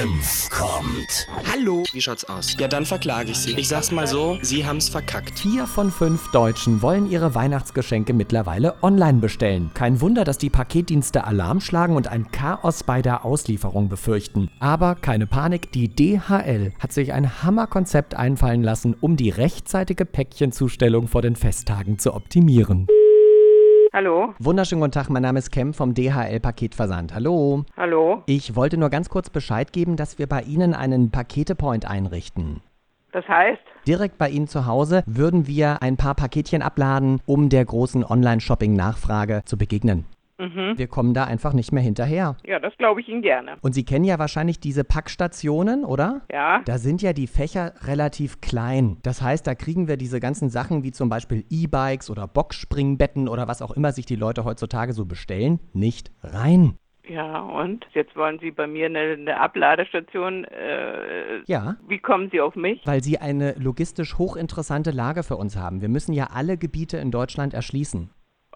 Senf kommt. Hallo. Wie schaut's aus? Ja, dann verklage ich Sie. Ich sag's mal so, Sie haben's verkackt. Vier von fünf Deutschen wollen ihre Weihnachtsgeschenke mittlerweile online bestellen. Kein Wunder, dass die Paketdienste Alarm schlagen und ein Chaos bei der Auslieferung befürchten. Aber keine Panik, die DHL hat sich ein Hammerkonzept einfallen lassen, um die rechtzeitige Päckchenzustellung vor den Festtagen zu optimieren. Hallo? Wunderschönen guten Tag, mein Name ist Kem vom DHL Paketversand. Hallo. Hallo? Ich wollte nur ganz kurz Bescheid geben, dass wir bei Ihnen einen Paketepoint einrichten. Das heißt? Direkt bei Ihnen zu Hause würden wir ein paar Paketchen abladen, um der großen Online-Shopping-Nachfrage zu begegnen. Mhm. Wir kommen da einfach nicht mehr hinterher. Ja, das glaube ich Ihnen gerne. Und Sie kennen ja wahrscheinlich diese Packstationen, oder? Ja? Da sind ja die Fächer relativ klein. Das heißt, da kriegen wir diese ganzen Sachen wie zum Beispiel E-Bikes oder Boxspringbetten oder was auch immer sich die Leute heutzutage so bestellen, nicht rein. Ja, und? Jetzt wollen Sie bei mir eine, eine Abladestation. Äh, Ja. Wie kommen Sie auf mich? Weil sie eine logistisch hochinteressante Lage für uns haben. Wir müssen ja alle Gebiete in Deutschland erschließen.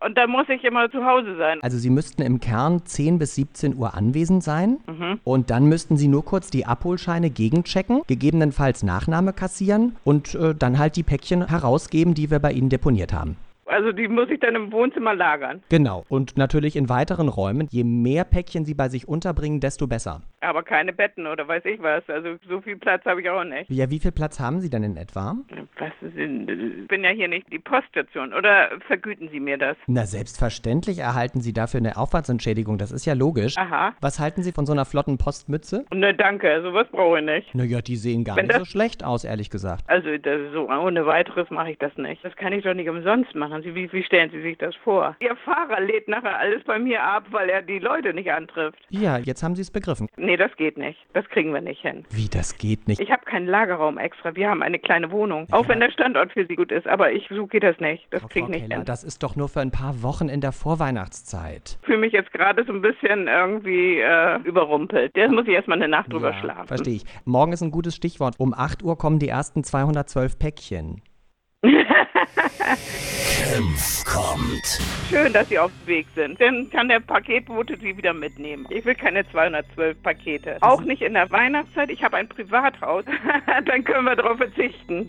Und da muss ich immer zu Hause sein. Also Sie müssten im Kern 10 bis 17 Uhr anwesend sein Mhm. und dann müssten Sie nur kurz die Abholscheine gegenchecken, gegebenenfalls Nachname kassieren und äh, dann halt die Päckchen herausgeben, die wir bei Ihnen deponiert haben. Also die muss ich dann im Wohnzimmer lagern. Genau. Und natürlich in weiteren Räumen. Je mehr Päckchen Sie bei sich unterbringen, desto besser. Aber keine Betten oder weiß ich was. Also so viel Platz habe ich auch nicht. Ja, wie viel Platz haben Sie denn in etwa? Was sind, ich bin ja hier nicht die Poststation. Oder vergüten Sie mir das? Na, selbstverständlich erhalten Sie dafür eine Aufwandsentschädigung. Das ist ja logisch. Aha. Was halten Sie von so einer flotten Postmütze? Ne, danke. Sowas brauche ich nicht. Naja, die sehen gar Wenn nicht das- so schlecht aus, ehrlich gesagt. Also das, so ohne weiteres mache ich das nicht. Das kann ich doch nicht umsonst machen. Sie, wie, wie stellen Sie sich das vor? Ihr Fahrer lädt nachher alles bei mir ab, weil er die Leute nicht antrifft. Ja, jetzt haben Sie es begriffen. Nee, das geht nicht. Das kriegen wir nicht hin. Wie, das geht nicht. Ich habe keinen Lagerraum extra. Wir haben eine kleine Wohnung. Auch wenn der Standort für Sie gut ist. Aber ich, so geht das nicht. Das kriege ich nicht Keller, hin. das ist doch nur für ein paar Wochen in der Vorweihnachtszeit. Ich fühle mich jetzt gerade so ein bisschen irgendwie äh, überrumpelt. Der muss ich erstmal eine Nacht drüber schlafen. verstehe ich. Morgen ist ein gutes Stichwort. Um 8 Uhr kommen die ersten 212 Päckchen. Senf kommt. Schön, dass Sie auf dem Weg sind. Dann kann der Paketbote Sie wieder mitnehmen. Ich will keine 212 Pakete. Auch nicht in der Weihnachtszeit. Ich habe ein Privathaus. Dann können wir darauf verzichten.